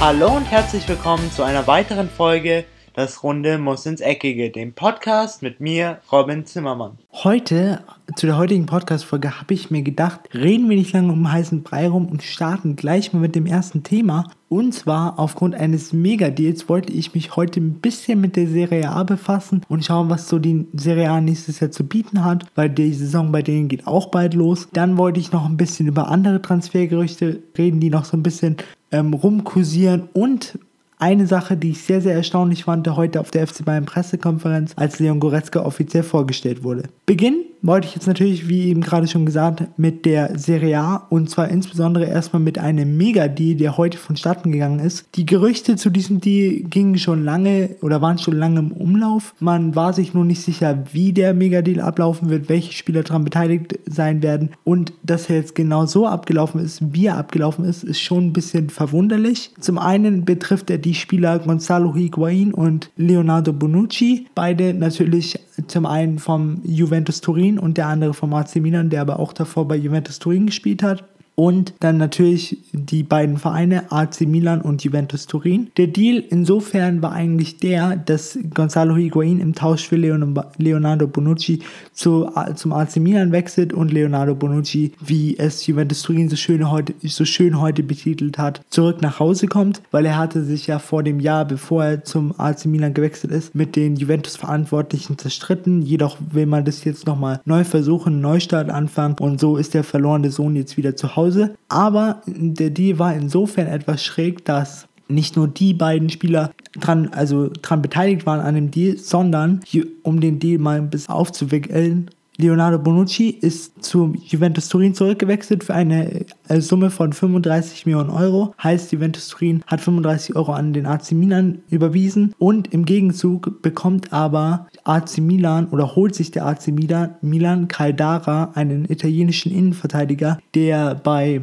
Hallo und herzlich willkommen zu einer weiteren Folge Das Runde muss ins Eckige, dem Podcast mit mir, Robin Zimmermann. Heute, zu der heutigen Podcast-Folge, habe ich mir gedacht, reden wir nicht lange um heißen Brei rum und starten gleich mal mit dem ersten Thema. Und zwar aufgrund eines Mega-Deals wollte ich mich heute ein bisschen mit der Serie A befassen und schauen, was so die Serie A nächstes Jahr zu bieten hat, weil die Saison bei denen geht auch bald los. Dann wollte ich noch ein bisschen über andere Transfergerüchte reden, die noch so ein bisschen ähm, rumkursieren und eine Sache, die ich sehr, sehr erstaunlich fand, heute auf der FC Bayern Pressekonferenz, als Leon Goretzka offiziell vorgestellt wurde. Beginnen wollte ich jetzt natürlich, wie eben gerade schon gesagt, mit der Serie A und zwar insbesondere erstmal mit einem Mega-Deal, der heute vonstatten gegangen ist. Die Gerüchte zu diesem Deal gingen schon lange oder waren schon lange im Umlauf. Man war sich nur nicht sicher, wie der Mega-Deal ablaufen wird, welche Spieler daran beteiligt sein werden und dass er jetzt genau so abgelaufen ist, wie er abgelaufen ist, ist schon ein bisschen verwunderlich. Zum einen betrifft er die Spieler Gonzalo Higuain und Leonardo Bonucci, beide natürlich zum einen vom Juventus Turin und der andere vom AC Milan, der aber auch davor bei Juventus Turin gespielt hat und dann natürlich die beiden Vereine AC Milan und Juventus Turin. Der Deal insofern war eigentlich der, dass Gonzalo Higuain im Tausch für Leonardo Bonucci zu, zum AC Milan wechselt und Leonardo Bonucci, wie es Juventus Turin so schön, heute, so schön heute betitelt hat, zurück nach Hause kommt, weil er hatte sich ja vor dem Jahr, bevor er zum AC Milan gewechselt ist, mit den Juventus-Verantwortlichen zerstritten. Jedoch will man das jetzt nochmal neu versuchen, Neustart anfangen und so ist der verlorene Sohn jetzt wieder zu Hause Hause. Aber der Deal war insofern etwas schräg, dass nicht nur die beiden Spieler dran, also dran beteiligt waren an dem Deal, sondern um den Deal mal ein bisschen aufzuwickeln, Leonardo Bonucci ist zu Juventus Turin zurückgewechselt für eine äh, Summe von 35 Millionen Euro. Heißt, Juventus Turin hat 35 Euro an den AC Milan überwiesen und im Gegenzug bekommt aber AC Milan oder holt sich der AC Milan, Milan Caldara, einen italienischen Innenverteidiger, der bei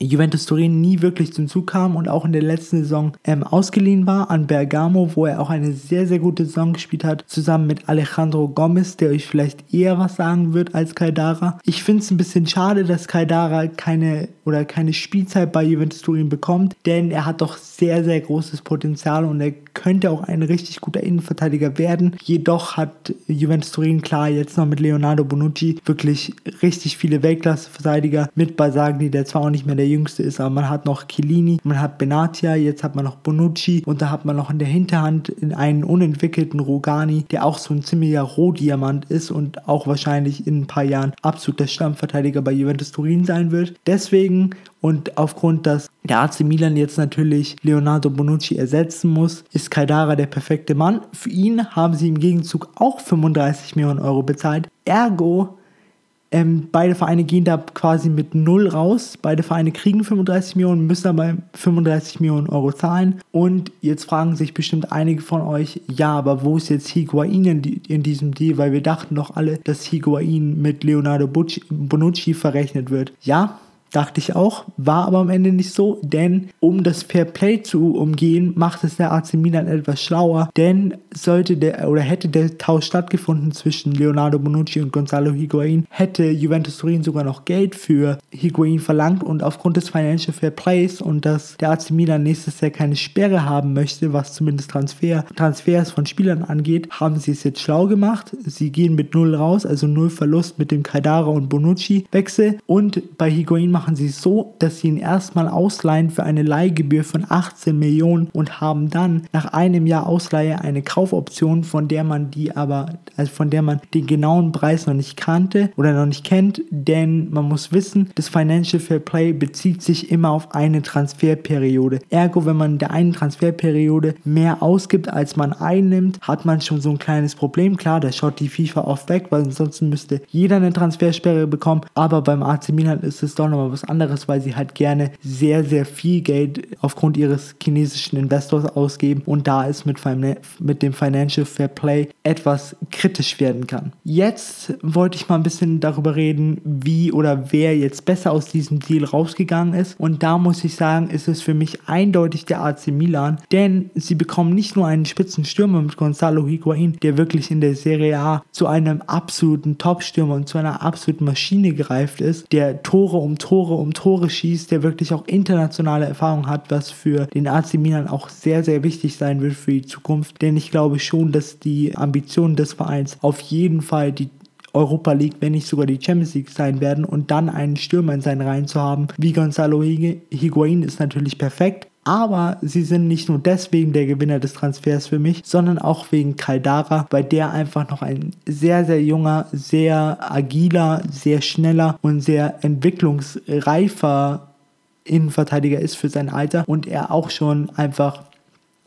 Juventus Turin nie wirklich zum Zug kam und auch in der letzten Saison ähm, ausgeliehen war an Bergamo, wo er auch eine sehr, sehr gute Saison gespielt hat, zusammen mit Alejandro Gomez, der euch vielleicht eher was sagen wird als Kaidara. Ich finde es ein bisschen schade, dass Kaidara keine oder keine Spielzeit bei Juventus Turin bekommt, denn er hat doch sehr, sehr großes Potenzial und er könnte auch ein richtig guter Innenverteidiger werden. Jedoch hat Juventus Turin klar jetzt noch mit Leonardo Bonucci wirklich richtig viele Weltklasse-Verteidiger mit Basagni, der zwar auch nicht mehr der jüngste ist, aber man hat noch Chiellini, man hat Benatia, jetzt hat man noch Bonucci und da hat man noch in der Hinterhand einen unentwickelten Rogani, der auch so ein ziemlicher Rohdiamant ist und auch wahrscheinlich in ein paar Jahren absoluter Stammverteidiger bei Juventus Turin sein wird. Deswegen und aufgrund, dass der AC Milan jetzt natürlich Leonardo Bonucci ersetzen muss, ist Kaidara der perfekte Mann. Für ihn haben sie im Gegenzug auch 35 Millionen Euro bezahlt. Ergo ähm, beide Vereine gehen da quasi mit null raus. Beide Vereine kriegen 35 Millionen, müssen aber 35 Millionen Euro zahlen. Und jetzt fragen sich bestimmt einige von euch, ja, aber wo ist jetzt Higuain in, in diesem Deal? Weil wir dachten doch alle, dass Higuain mit Leonardo Bonucci verrechnet wird. Ja, Dachte ich auch, war aber am Ende nicht so, denn um das Fair Play zu umgehen, macht es der AC Milan etwas schlauer, denn sollte der oder hätte der Tausch stattgefunden zwischen Leonardo Bonucci und Gonzalo Higuain, hätte Juventus Turin sogar noch Geld für Higuain verlangt und aufgrund des Financial Fair Plays und dass der AC Milan nächstes Jahr keine Sperre haben möchte, was zumindest Transfer, Transfers von Spielern angeht, haben sie es jetzt schlau gemacht. Sie gehen mit null raus, also null Verlust mit dem Kaidara und Bonucci Wechsel und bei Higuain machen machen sie so, dass sie ihn erstmal ausleihen für eine Leihgebühr von 18 Millionen und haben dann nach einem Jahr Ausleihe eine Kaufoption, von der man die aber, also von der man den genauen Preis noch nicht kannte oder noch nicht kennt, denn man muss wissen, das Financial Fair Play bezieht sich immer auf eine Transferperiode. Ergo, wenn man in der einen Transferperiode mehr ausgibt, als man einnimmt, hat man schon so ein kleines Problem. Klar, da schaut die FIFA oft weg, weil ansonsten müsste jeder eine Transfersperre bekommen, aber beim AC Milan ist es doch nochmal was anderes, weil sie halt gerne sehr, sehr viel Geld aufgrund ihres chinesischen Investors ausgeben und da es mit, mit dem Financial Fair Play etwas kritisch werden kann. Jetzt wollte ich mal ein bisschen darüber reden, wie oder wer jetzt besser aus diesem Deal rausgegangen ist und da muss ich sagen, ist es für mich eindeutig der AC Milan, denn sie bekommen nicht nur einen Spitzenstürmer mit Gonzalo Higuain, der wirklich in der Serie A zu einem absoluten Top-Stürmer und zu einer absoluten Maschine gereift ist, der Tore um Tore Tore um Tore schießt, der wirklich auch internationale Erfahrung hat, was für den AC Milan auch sehr, sehr wichtig sein wird für die Zukunft. Denn ich glaube schon, dass die Ambitionen des Vereins auf jeden Fall die Europa League, wenn nicht sogar die Champions League sein werden und dann einen Stürmer in seinen Reihen zu haben, wie Gonzalo Higuain ist natürlich perfekt. Aber sie sind nicht nur deswegen der Gewinner des Transfers für mich, sondern auch wegen Caldara, bei der einfach noch ein sehr, sehr junger, sehr agiler, sehr schneller und sehr entwicklungsreifer Innenverteidiger ist für sein Alter und er auch schon einfach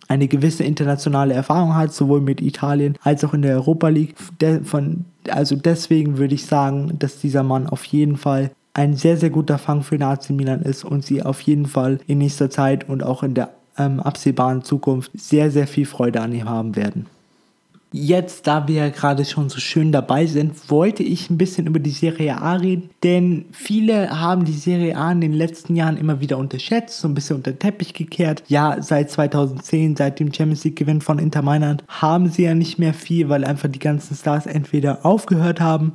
eine gewisse internationale Erfahrung hat, sowohl mit Italien als auch in der Europa League. De von, also deswegen würde ich sagen, dass dieser Mann auf jeden Fall ein sehr, sehr guter Fang für den AC Milan ist und sie auf jeden Fall in nächster Zeit und auch in der ähm, absehbaren Zukunft sehr, sehr viel Freude an ihm haben werden. Jetzt, da wir ja gerade schon so schön dabei sind, wollte ich ein bisschen über die Serie A reden, denn viele haben die Serie A in den letzten Jahren immer wieder unterschätzt, so ein bisschen unter den Teppich gekehrt. Ja, seit 2010, seit dem Champions League Gewinn von Inter Mailand, haben sie ja nicht mehr viel, weil einfach die ganzen Stars entweder aufgehört haben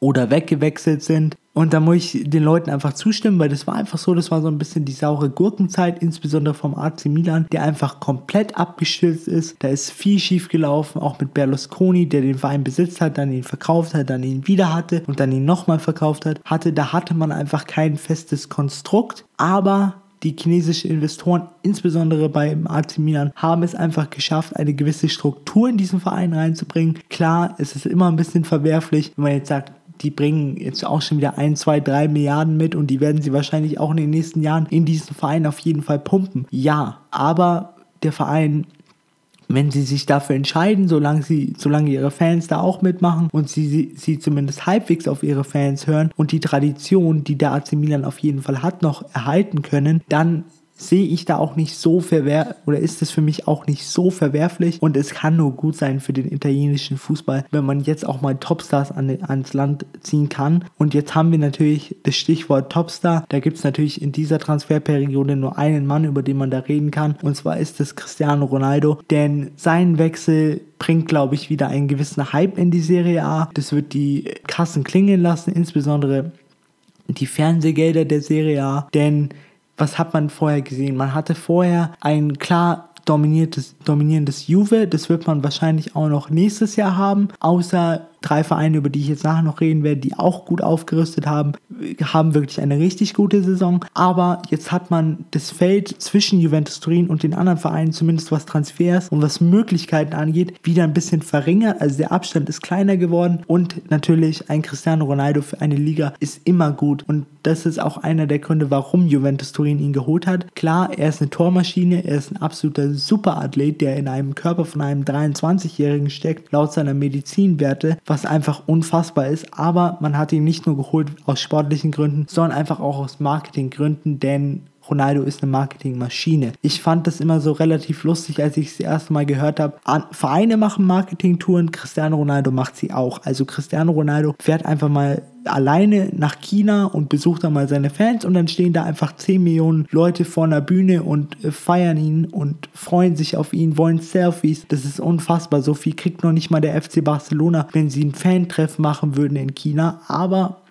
oder weggewechselt sind. Und da muss ich den Leuten einfach zustimmen, weil das war einfach so, das war so ein bisschen die saure Gurkenzeit, insbesondere vom AC Milan, der einfach komplett abgestürzt ist. Da ist viel schief gelaufen, auch mit Berlusconi, der den Verein besitzt hat, dann ihn verkauft hat, dann ihn wieder hatte und dann ihn nochmal verkauft hat. Hatte, da hatte man einfach kein festes Konstrukt, aber die chinesischen Investoren, insbesondere beim AC Milan, haben es einfach geschafft, eine gewisse Struktur in diesen Verein reinzubringen. Klar, es ist immer ein bisschen verwerflich, wenn man jetzt sagt, die bringen jetzt auch schon wieder 1, 2, 3 Milliarden mit und die werden sie wahrscheinlich auch in den nächsten Jahren in diesen Verein auf jeden Fall pumpen. Ja, aber der Verein wenn sie sich dafür entscheiden, solange sie, solange ihre Fans da auch mitmachen und sie, sie, sie zumindest halbwegs auf ihre Fans hören und die Tradition, die der AC Milan auf jeden Fall hat, noch erhalten können, dann sehe ich da auch nicht so verwerflich oder ist es für mich auch nicht so verwerflich und es kann nur gut sein für den italienischen Fußball, wenn man jetzt auch mal Topstars an, ans Land ziehen kann. Und jetzt haben wir natürlich das Stichwort Topstar. Da gibt es natürlich in dieser Transferperiode nur einen Mann, über den man da reden kann und zwar ist es Cristiano Ronaldo, denn sein Wechsel bringt, glaube ich, wieder einen gewissen Hype in die Serie A. Das wird die Kassen klingeln lassen, insbesondere die Fernsehgelder der Serie A, denn was hat man vorher gesehen? Man hatte vorher ein klar dominiertes, dominierendes Juve. Das wird man wahrscheinlich auch noch nächstes Jahr haben. Außer drei Vereine, über die ich jetzt nachher noch reden werde, die auch gut aufgerüstet haben, haben wirklich eine richtig gute Saison. Aber jetzt hat man das Feld zwischen Juventus Turin und den anderen Vereinen, zumindest was Transfers und was Möglichkeiten angeht, wieder ein bisschen verringert. Also der Abstand ist kleiner geworden und natürlich ein Cristiano Ronaldo für eine Liga ist immer gut. Und das ist auch einer der Gründe, warum Juventus Turin ihn geholt hat. Klar, er ist eine Tormaschine, er ist ein absoluter Superathlet, der in einem Körper von einem 23-Jährigen steckt, laut seiner Medizinwerte, was einfach unfassbar ist. Aber man hat ihn nicht nur geholt aus sportlichen Gründen, sondern einfach auch aus Marketinggründen, denn Ronaldo ist eine Marketingmaschine. Ich fand das immer so relativ lustig, als ich es das erste Mal gehört habe. Vereine machen Marketingtouren, Cristiano Ronaldo macht sie auch. Also Cristiano Ronaldo fährt einfach mal alleine nach China und besucht dann mal seine Fans und dann stehen da einfach 10 Millionen Leute vor einer Bühne und äh, feiern ihn und freuen sich auf ihn, wollen Selfies. Das ist unfassbar. So viel kriegt noch nicht mal der FC Barcelona, wenn sie ein Fan-Treff machen würden in China. Aber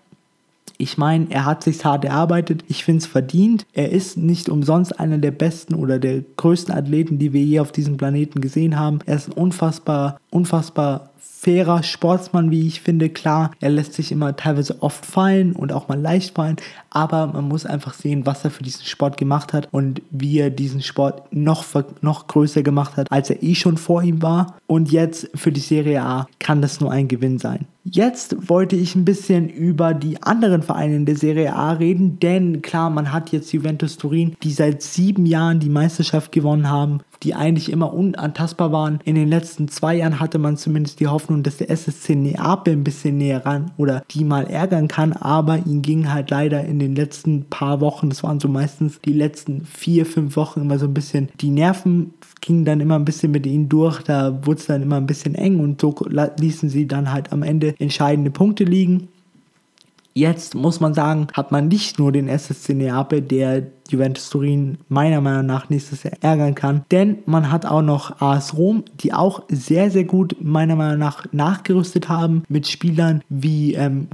ich meine, er hat sich hart erarbeitet. Ich finde es verdient. Er ist nicht umsonst einer der besten oder der größten Athleten, die wir je auf diesem Planeten gesehen haben. Er ist ein unfassbar, unfassbar fairer Sportsmann, wie ich finde. Klar, er lässt sich immer teilweise oft fallen und auch mal leicht fallen, aber man muss einfach sehen, was er für diesen Sport gemacht hat und wie er diesen Sport noch, noch größer gemacht hat, als er eh schon vor ihm war. Und jetzt für die Serie A kann das nur ein Gewinn sein. Jetzt wollte ich ein bisschen über die anderen Vereine in der Serie A reden, denn klar, man hat jetzt Juventus Turin, die seit sieben Jahren die Meisterschaft gewonnen haben, die eigentlich immer unantastbar waren. In den letzten zwei Jahren hatte man zumindest die Hoffnung, dass der SSC Neapel ein bisschen näher ran oder die mal ärgern kann, aber ihn ging halt leider in den letzten paar Wochen, das waren so meistens die letzten vier, fünf Wochen immer so ein bisschen, die Nerven gingen dann immer ein bisschen mit ihnen durch, da wurde es dann immer ein bisschen eng und so ließen sie dann halt am Ende entscheidende Punkte liegen. Jetzt muss man sagen, hat man nicht nur den SSC Neapel, der Juventus Turin meiner Meinung nach nächstes Jahr ärgern kann, denn man hat auch noch AS Rom, die auch sehr, sehr gut meiner Meinung nach nachgerüstet haben mit Spielern wie ähm,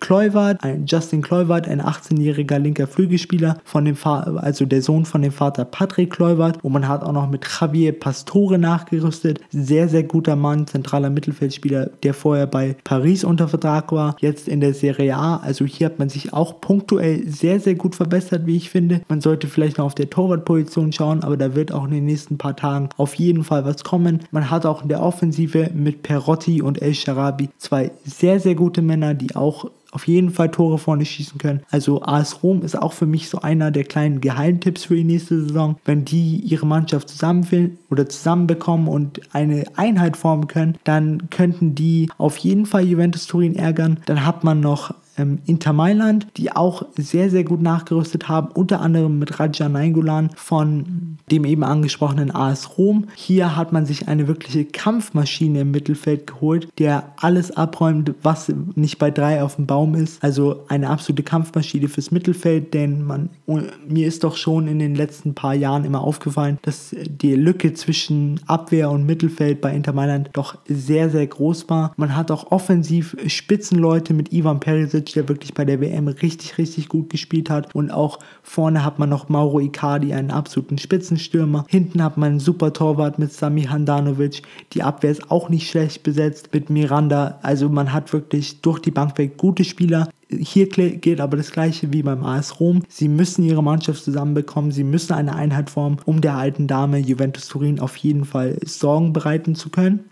Kluivert, ein Justin Kluivert, ein 18-jähriger linker Flügelspieler von dem Vater, also der Sohn von dem Vater Patrick Kluivert. Und man hat auch noch mit Javier Pastore nachgerüstet. Sehr, sehr guter Mann, zentraler Mittelfeldspieler, der vorher bei Paris unter Vertrag war, jetzt in der Serie A. Also hier hat man sich auch punktuell sehr, sehr gut verbessert, wie ich finde. Man sollte vielleicht noch auf der Torwartposition schauen, aber da wird auch in den nächsten paar Tagen auf jeden Fall was kommen. Man hat auch in der Offensive mit Perotti und El Sharabi zwei sehr, sehr gute Männer, die auch auf jeden Fall Tore vorne schießen können. Also AS Rom ist auch für mich so einer der kleinen Geheimtipps für die nächste Saison. Wenn die ihre Mannschaft zusammenfinden oder zusammenbekommen und eine Einheit formen können, dann könnten die auf jeden Fall Juventus Turin ärgern. Dann hat man noch ähm, Inter Mailand, die auch sehr, sehr gut nachgerüstet haben, unter anderem mit Raja Nainggolan von dem eben angesprochenen AS Rom. Hier hat man sich eine wirkliche Kampfmaschine im Mittelfeld geholt, der alles abräumt, was nicht bei drei auf dem Baum ist. Also eine absolute Kampfmaschine fürs Mittelfeld, denn man, mir ist doch schon in den letzten paar Jahren immer aufgefallen, dass die Lücke zwischen Abwehr und Mittelfeld bei Inter Mailand doch sehr, sehr groß war. Man hat auch offensiv Spitzenleute mit Ivan Perisic der wirklich bei der WM richtig, richtig gut gespielt hat. Und auch vorne hat man noch Mauro Icardi, einen absoluten Spitzenstürmer. Hinten hat man einen super Torwart mit Sami Handanovic. Die Abwehr ist auch nicht schlecht besetzt mit Miranda. Also man hat wirklich durch die Bank weg gute Spieler. Hier geht aber das gleiche wie beim AS Rom. Sie müssen ihre Mannschaft zusammenbekommen, sie müssen eine Einheit formen, um der alten Dame Juventus Turin auf jeden Fall Sorgen bereiten zu können.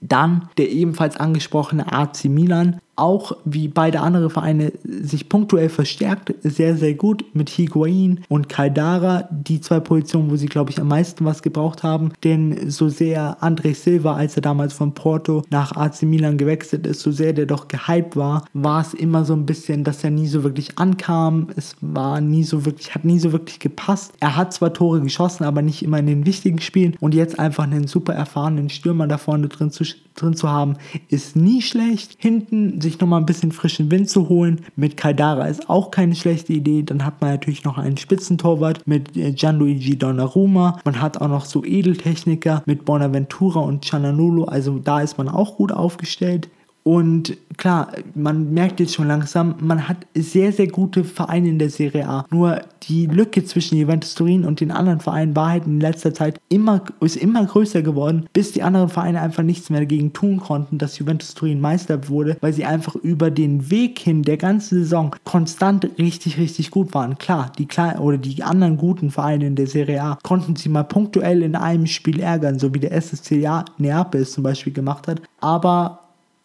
Dann der ebenfalls angesprochene AC Milan auch wie beide andere Vereine sich punktuell verstärkt, sehr, sehr gut mit Higuain und Caldara, die zwei Positionen, wo sie, glaube ich, am meisten was gebraucht haben. Denn so sehr André Silva, als er damals von Porto nach AC Milan gewechselt ist, so sehr der doch gehypt war, war es immer so ein bisschen, dass er nie so wirklich ankam. Es war nie so wirklich, hat nie so wirklich gepasst. Er hat zwar Tore geschossen, aber nicht immer in den wichtigen Spielen. Und jetzt einfach einen super erfahrenen Stürmer da vorne drin zu, drin zu haben, ist nie schlecht. Hinten sich nochmal ein bisschen frischen Wind zu holen. Mit Caldara ist auch keine schlechte Idee. Dann hat man natürlich noch einen Spitzentorwart mit äh, Gianluigi Donnarumma. Man hat auch noch so Edeltechniker mit Bonaventura und Ciananolo. Also da ist man auch gut aufgestellt. Und klar, man merkt jetzt schon langsam, man hat sehr, sehr gute Vereine in der Serie A. Nur die Lücke zwischen Juventus Turin und den anderen Vereinen war halt in letzter Zeit immer, ist immer größer geworden, bis die anderen Vereine einfach nichts mehr dagegen tun konnten, dass Juventus Turin Meister wurde, weil sie einfach über den Weg hin der ganzen Saison konstant richtig, richtig gut waren. Klar, die kleinen oder die anderen guten Vereine in der Serie A konnten sie mal punktuell in einem Spiel ärgern, so wie der SSC Neapel es zum Beispiel gemacht hat. Aber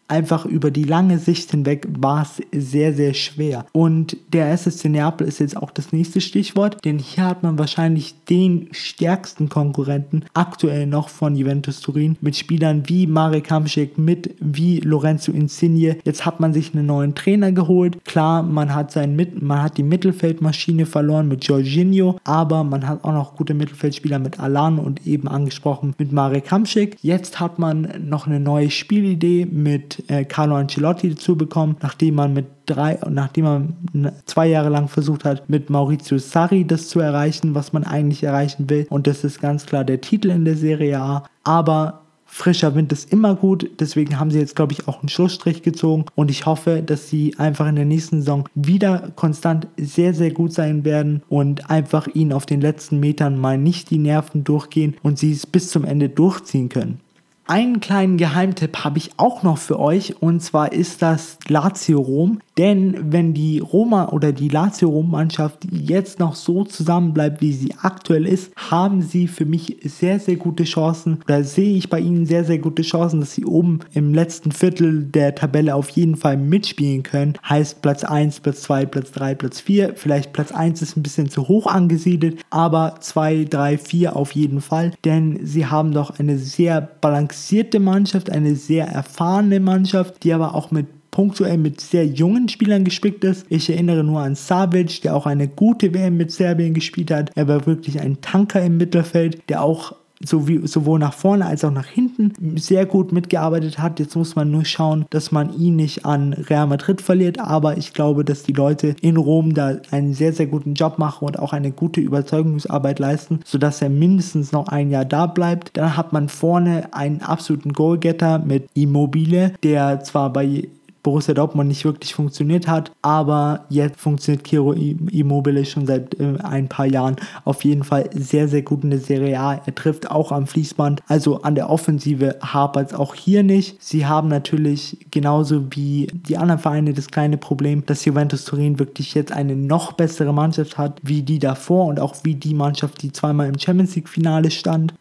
einfach über die lange Sicht hinweg war es sehr, sehr schwer. Und der SSC Neapel ist jetzt auch das nächste Stichwort, denn hier hat man wahrscheinlich den stärksten Konkurrenten aktuell noch von Juventus Turin mit Spielern wie Marek Hamšík, mit wie Lorenzo Insigne. Jetzt hat man sich einen neuen Trainer geholt. Klar, man hat, sein mit man hat die Mittelfeldmaschine verloren mit Jorginho, aber man hat auch noch gute Mittelfeldspieler mit Alan und eben angesprochen mit Marek Hamšík. Jetzt hat man noch eine neue Spielidee mit äh, Carlo Ancelotti dazu bekommen, nachdem man mit drei, nachdem man zwei Jahre lang versucht hat, mit Maurizio Sarri das zu erreichen, was man eigentlich erreichen will. Und das ist ganz klar der Titel in der Serie A. Aber frischer Wind ist immer gut. Deswegen haben sie jetzt, glaube ich, auch einen Schlussstrich gezogen. Und ich hoffe, dass sie einfach in der nächsten Saison wieder konstant sehr, sehr gut sein werden und einfach ihnen auf den letzten Metern mal nicht die Nerven durchgehen und sie es bis zum Ende durchziehen können. Einen kleinen Geheimtipp habe ich auch noch für euch und zwar ist das Lazio Rom. Denn wenn die Roma oder die Lazio Rom Mannschaft jetzt noch so zusammenbleibt, wie sie aktuell ist, haben sie für mich sehr, sehr gute Chancen oder sehe ich bei ihnen sehr, sehr gute Chancen, dass sie oben im letzten Viertel der Tabelle auf jeden Fall mitspielen können. Heißt Platz 1, Platz 2, Platz 3, Platz 4. Vielleicht Platz 1 ist ein bisschen zu hoch angesiedelt, aber 2, 3, 4 auf jeden Fall. Denn sie haben doch eine sehr balancierte Mannschaft, eine sehr erfahrene Mannschaft, die aber auch mit punktuell mit sehr jungen Spielern gespickt ist. Ich erinnere nur an Savic, der auch eine gute WM mit Serbien gespielt hat. Er war wirklich ein Tanker im Mittelfeld, der auch sowie, sowohl nach vorne als auch nach hinten sehr gut mitgearbeitet hat. Jetzt muss man nur schauen, dass man ihn nicht an Real Madrid verliert, aber ich glaube, dass die Leute in Rom da einen sehr, sehr guten Job machen und auch eine gute Überzeugungsarbeit leisten, sodass er mindestens noch ein Jahr da bleibt. Dann hat man vorne einen absoluten Goalgetter mit Immobile, der zwar bei Borussia Dortmund nicht wirklich funktioniert hat. Aber jetzt funktioniert Kiro Immobile schon seit äh, ein paar Jahren auf jeden Fall sehr, sehr gut in der Serie A. Er trifft auch am Fließband. Also an der Offensive hapert es auch hier nicht. Sie haben natürlich genauso wie die anderen Vereine das kleine Problem, dass Juventus Turin wirklich jetzt eine noch bessere Mannschaft hat, wie die davor und auch wie die Mannschaft, die zweimal im Champions League Finale stand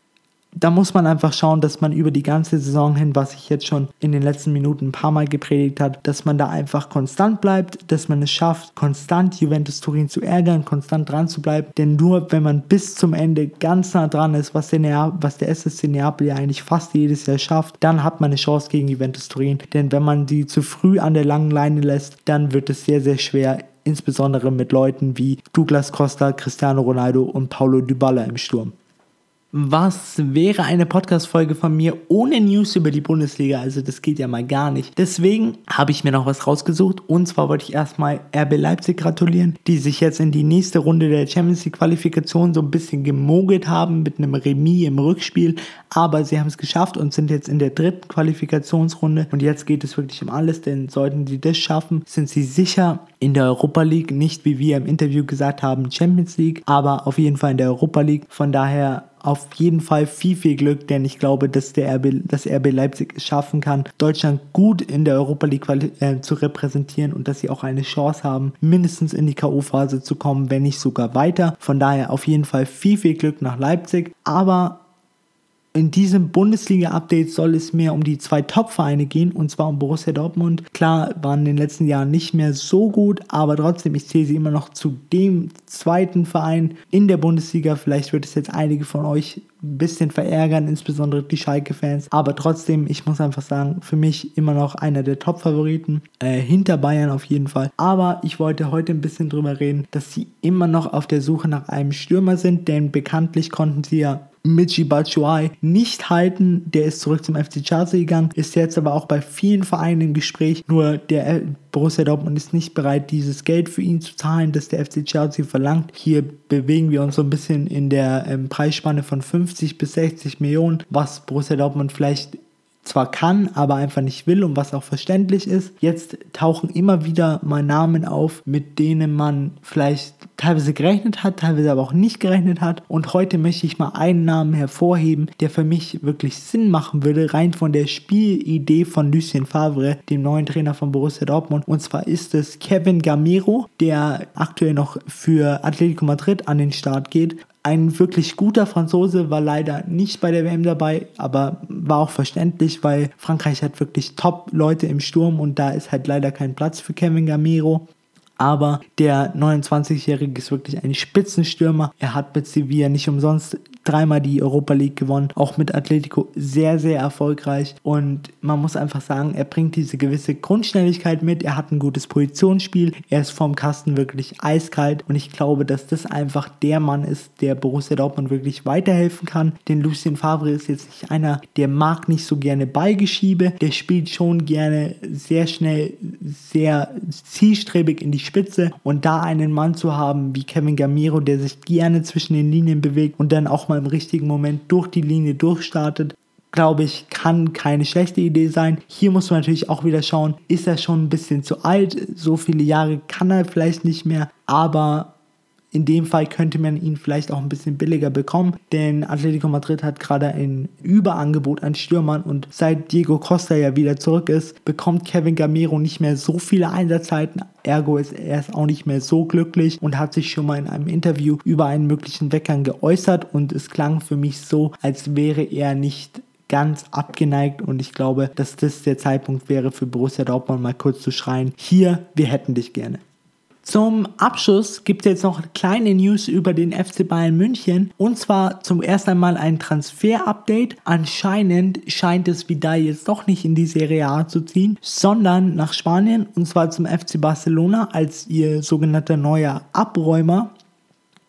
da muss man einfach schauen, dass man über die ganze Saison hin, was ich jetzt schon in den letzten Minuten ein paar Mal gepredigt habe, dass man da einfach konstant bleibt, dass man es schafft, konstant Juventus Turin zu ärgern, konstant dran zu bleiben. Denn nur wenn man bis zum Ende ganz nah dran ist, was der, Nea was der SSC Neapel ja eigentlich fast jedes Jahr schafft, dann hat man eine Chance gegen Juventus Turin. Denn wenn man die zu früh an der langen Leine lässt, dann wird es sehr, sehr schwer, insbesondere mit Leuten wie Douglas Costa, Cristiano Ronaldo und Paulo Dybala im Sturm. Was wäre eine Podcast-Folge von mir ohne News über die Bundesliga? Also, das geht ja mal gar nicht. Deswegen habe ich mir noch was rausgesucht. Und zwar wollte ich erstmal RB Leipzig gratulieren, die sich jetzt in die nächste Runde der Champions League-Qualifikation so ein bisschen gemogelt haben mit einem Remis im Rückspiel. Aber sie haben es geschafft und sind jetzt in der dritten Qualifikationsrunde. Und jetzt geht es wirklich um alles, denn sollten sie das schaffen, sind sie sicher in der Europa League. Nicht wie wir im Interview gesagt haben, Champions League, aber auf jeden Fall in der Europa League. Von daher auf jeden Fall viel, viel Glück, denn ich glaube, dass der RB, das RB Leipzig es schaffen kann, Deutschland gut in der Europa League äh, zu repräsentieren und dass sie auch eine Chance haben, mindestens in die K.O.-Phase zu kommen, wenn nicht sogar weiter. Von daher auf jeden Fall viel, viel Glück nach Leipzig. Aber in diesem Bundesliga-Update soll es mehr um die zwei Top-Vereine gehen, und zwar um Borussia Dortmund. Klar, waren in den letzten Jahren nicht mehr so gut, aber trotzdem, ich zähle sie immer noch zu dem zweiten Verein in der Bundesliga. Vielleicht wird es jetzt einige von euch ein bisschen verärgern, insbesondere die Schalke-Fans. Aber trotzdem, ich muss einfach sagen, für mich immer noch einer der Top-Favoriten. Äh, hinter Bayern auf jeden Fall. Aber ich wollte heute ein bisschen drüber reden, dass sie immer noch auf der Suche nach einem Stürmer sind, denn bekanntlich konnten sie ja Michi Batshuayi nicht halten. Der ist zurück zum FC Chelsea gegangen, ist jetzt aber auch bei vielen Vereinen im Gespräch. Nur der Borussia Dortmund ist nicht bereit, dieses Geld für ihn zu zahlen, das der FC Chelsea verlangt. Hier bewegen wir uns so ein bisschen in der ähm, Preisspanne von 50 bis 60 Millionen, was Borussia Dortmund vielleicht zwar kann, aber einfach nicht will und was auch verständlich ist. Jetzt tauchen immer wieder mal Namen auf, mit denen man vielleicht teilweise gerechnet hat, teilweise aber auch nicht gerechnet hat. Und heute möchte ich mal einen Namen hervorheben, der für mich wirklich Sinn machen würde, rein von der Spielidee von Lucien Favre, dem neuen Trainer von Borussia Dortmund. Und zwar ist es Kevin Gamero, der aktuell noch für Atletico Madrid an den Start geht. Ein wirklich guter Franzose war leider nicht bei der WM dabei, aber war auch verständlich, weil Frankreich hat wirklich Top-Leute im Sturm und da ist halt leider kein Platz für Kevin Gamero. Aber der 29-Jährige ist wirklich ein Spitzenstürmer. Er hat mit Sevilla nicht umsonst dreimal die Europa League gewonnen, auch mit Atletico sehr, sehr erfolgreich. Und man muss einfach sagen, er bringt diese gewisse Grundschnelligkeit mit, er hat ein gutes Positionsspiel, er ist vom Kasten wirklich eiskalt. Und ich glaube, dass das einfach der Mann ist, der Borussia Dortmund wirklich weiterhelfen kann. Denn Lucien Favre ist jetzt nicht einer, der mag nicht so gerne Ballgeschiebe, der spielt schon gerne sehr schnell, sehr zielstrebig in die Spitze. Und da einen Mann zu haben wie Kevin Gamiro, der sich gerne zwischen den Linien bewegt und dann auch mal im richtigen Moment durch die Linie durchstartet, glaube ich, kann keine schlechte Idee sein. Hier muss man natürlich auch wieder schauen, ist er schon ein bisschen zu alt? So viele Jahre kann er vielleicht nicht mehr, aber in dem Fall könnte man ihn vielleicht auch ein bisschen billiger bekommen, denn Atletico Madrid hat gerade ein Überangebot an Stürmern und seit Diego Costa ja wieder zurück ist, bekommt Kevin Gamero nicht mehr so viele Einsatzzeiten. Ergo ist er ist auch nicht mehr so glücklich und hat sich schon mal in einem Interview über einen möglichen Weggang geäußert und es klang für mich so, als wäre er nicht ganz abgeneigt und ich glaube, dass das der Zeitpunkt wäre für Borussia Dortmund mal kurz zu schreien, hier, wir hätten dich gerne. Zum Abschluss gibt es jetzt noch kleine News über den FC Bayern München. Und zwar zum ersten Einmal ein Transfer-Update. Anscheinend scheint es Vidal jetzt doch nicht in die Serie A zu ziehen, sondern nach Spanien und zwar zum FC Barcelona als ihr sogenannter neuer Abräumer.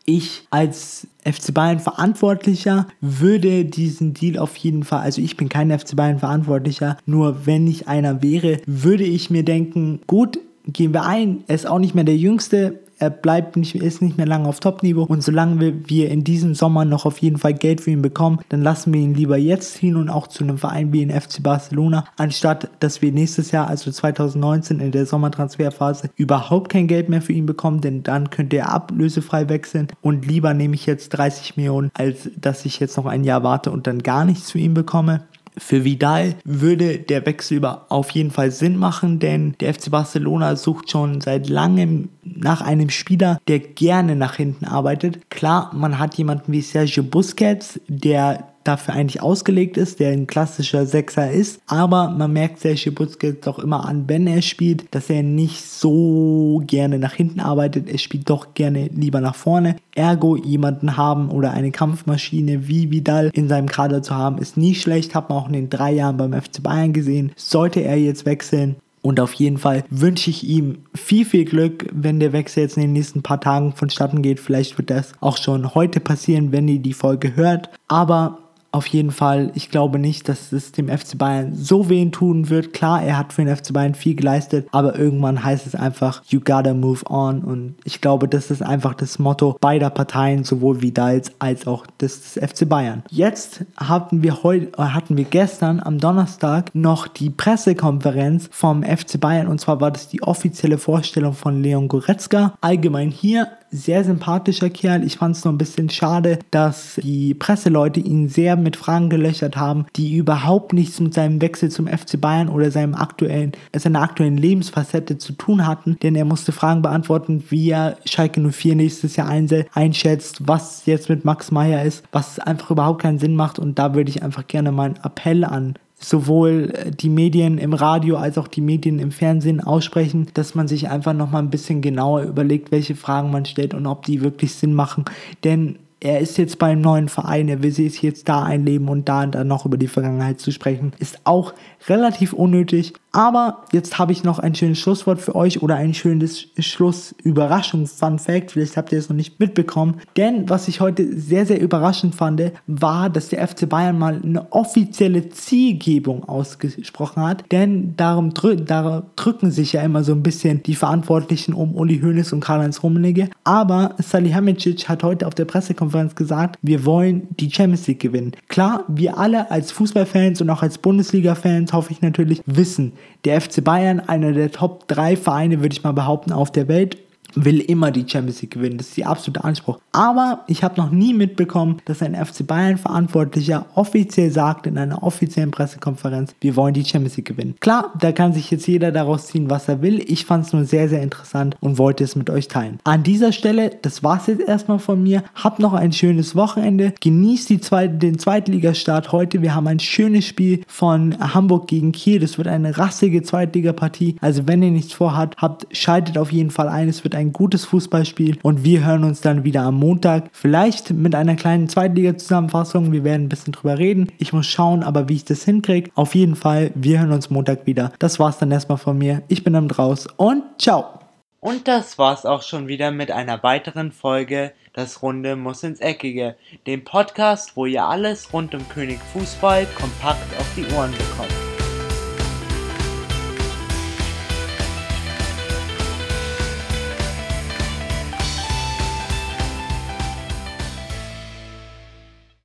Ich als FC Bayern Verantwortlicher würde diesen Deal auf jeden Fall, also ich bin kein FC Bayern Verantwortlicher, nur wenn ich einer wäre, würde ich mir denken, gut, gehen wir ein. Er ist auch nicht mehr der Jüngste. er bleibt nicht, ist nicht mehr lange auf Top-Niveau und solange wir, wir in diesem Sommer noch auf jeden Fall Geld für ihn bekommen, dann lassen wir ihn lieber jetzt ziehen und auch zu einem Verein wie in FC Barcelona, anstatt dass wir nächstes Jahr, also 2019 in der Sommertransferphase, überhaupt kein Geld mehr für ihn bekommen, denn dann könnte er ablösefrei wechseln und lieber nehme ich jetzt 30 Millionen, als dass ich jetzt noch ein Jahr warte und dann gar nichts für ihn bekomme. Für Vidal würde der Wechsel auf jeden Fall Sinn machen, denn der FC Barcelona sucht schon seit langem nach einem Spieler, der gerne nach hinten arbeitet. Klar, man hat jemanden wie Sergio Busquets, der dafür eigentlich ausgelegt ist, der ein klassischer Sechser ist. Aber man merkt Sergio Busquets doch immer an, wenn er spielt, dass er nicht so gerne nach hinten arbeitet. Er spielt doch gerne lieber nach vorne. Ergo jemanden haben oder eine Kampfmaschine wie Vidal in seinem Kader zu haben, ist nie schlecht. Hat man auch in den drei Jahren beim FC Bayern gesehen. Sollte er jetzt wechseln, und auf jeden Fall wünsche ich ihm viel, viel Glück, wenn der Wechsel jetzt in den nächsten paar Tagen vonstatten geht. Vielleicht wird das auch schon heute passieren, wenn ihr die Folge hört. Aber auf jeden Fall, ich glaube nicht, dass es dem FC Bayern so wehen tun wird. Klar, er hat für den FC Bayern viel geleistet, aber irgendwann heißt es einfach, you gotta move on. Und ich glaube, das ist einfach das Motto beider Parteien, sowohl Vidals als auch des, des FC Bayern. Jetzt hatten wir heute, äh, hatten wir gestern am Donnerstag noch die Pressekonferenz vom FC Bayern und zwar war das die offizielle Vorstellung von Leon Goretzka. Allgemein hier sehr sympathischer Kerl. Ich fand es nur ein bisschen schade, dass die Presseleute ihn sehr mit Fragen gelöchert haben, die überhaupt nichts mit seinem Wechsel zum FC Bayern oder seinem aktuellen, seiner aktuellen Lebensfacette zu tun hatten, denn er musste Fragen beantworten, wie er Schalke 04 nächstes Jahr einschätzt, was jetzt mit Max Meyer ist, was einfach überhaupt keinen Sinn macht und da würde ich einfach gerne mal einen Appell an sowohl äh, die Medien im Radio als auch die Medien im Fernsehen aussprechen, dass man sich einfach nochmal ein bisschen genauer überlegt, welche Fragen man stellt und ob die wirklich Sinn machen. Denn er ist jetzt beim neuen Verein, er will sich jetzt da einleben und da und dann noch über die Vergangenheit zu sprechen, ist auch relativ unnötig. Aber jetzt habe ich noch ein schönes Schlusswort für euch oder ein schönes Schluss-Überraschung-Fun-Fact. Vielleicht habt ihr es noch nicht mitbekommen. Denn was ich heute sehr, sehr überraschend fand, war, dass der FC Bayern mal eine offizielle Zielgebung ausgesprochen hat. Denn darum, drü darum drücken sich ja immer so ein bisschen die Verantwortlichen um Uli Hoeneß und Karl-Heinz Rummenigge. Aber Salihamidzic hat heute auf der Pressekonferenz gesagt, wir wollen die Champions League gewinnen. Klar, wir alle als Fußballfans und auch als Bundesliga-Fans hoffe ich natürlich wissen, der FC Bayern, einer der Top 3 Vereine, würde ich mal behaupten, auf der Welt will immer die Champions League gewinnen. Das ist der absolute Anspruch. Aber ich habe noch nie mitbekommen, dass ein FC Bayern Verantwortlicher offiziell sagt in einer offiziellen Pressekonferenz, wir wollen die Champions League gewinnen. Klar, da kann sich jetzt jeder daraus ziehen, was er will. Ich fand es nur sehr, sehr interessant und wollte es mit euch teilen. An dieser Stelle, das war es jetzt erstmal von mir. Habt noch ein schönes Wochenende. Genießt die zweite, den Zweitligastart heute. Wir haben ein schönes Spiel von Hamburg gegen Kiel. Das wird eine rassige Zweitligapartie. Also wenn ihr nichts vorhabt, habt, schaltet auf jeden Fall ein. Es wird ein gutes Fußballspiel und wir hören uns dann wieder am Montag. Vielleicht mit einer kleinen Zweitliga-Zusammenfassung. Wir werden ein bisschen drüber reden. Ich muss schauen, aber wie ich das hinkriege. Auf jeden Fall, wir hören uns Montag wieder. Das war's dann erstmal von mir. Ich bin dann draus und ciao. Und das war's auch schon wieder mit einer weiteren Folge Das Runde muss ins Eckige, dem Podcast, wo ihr alles rund um König Fußball kompakt auf die Ohren bekommt.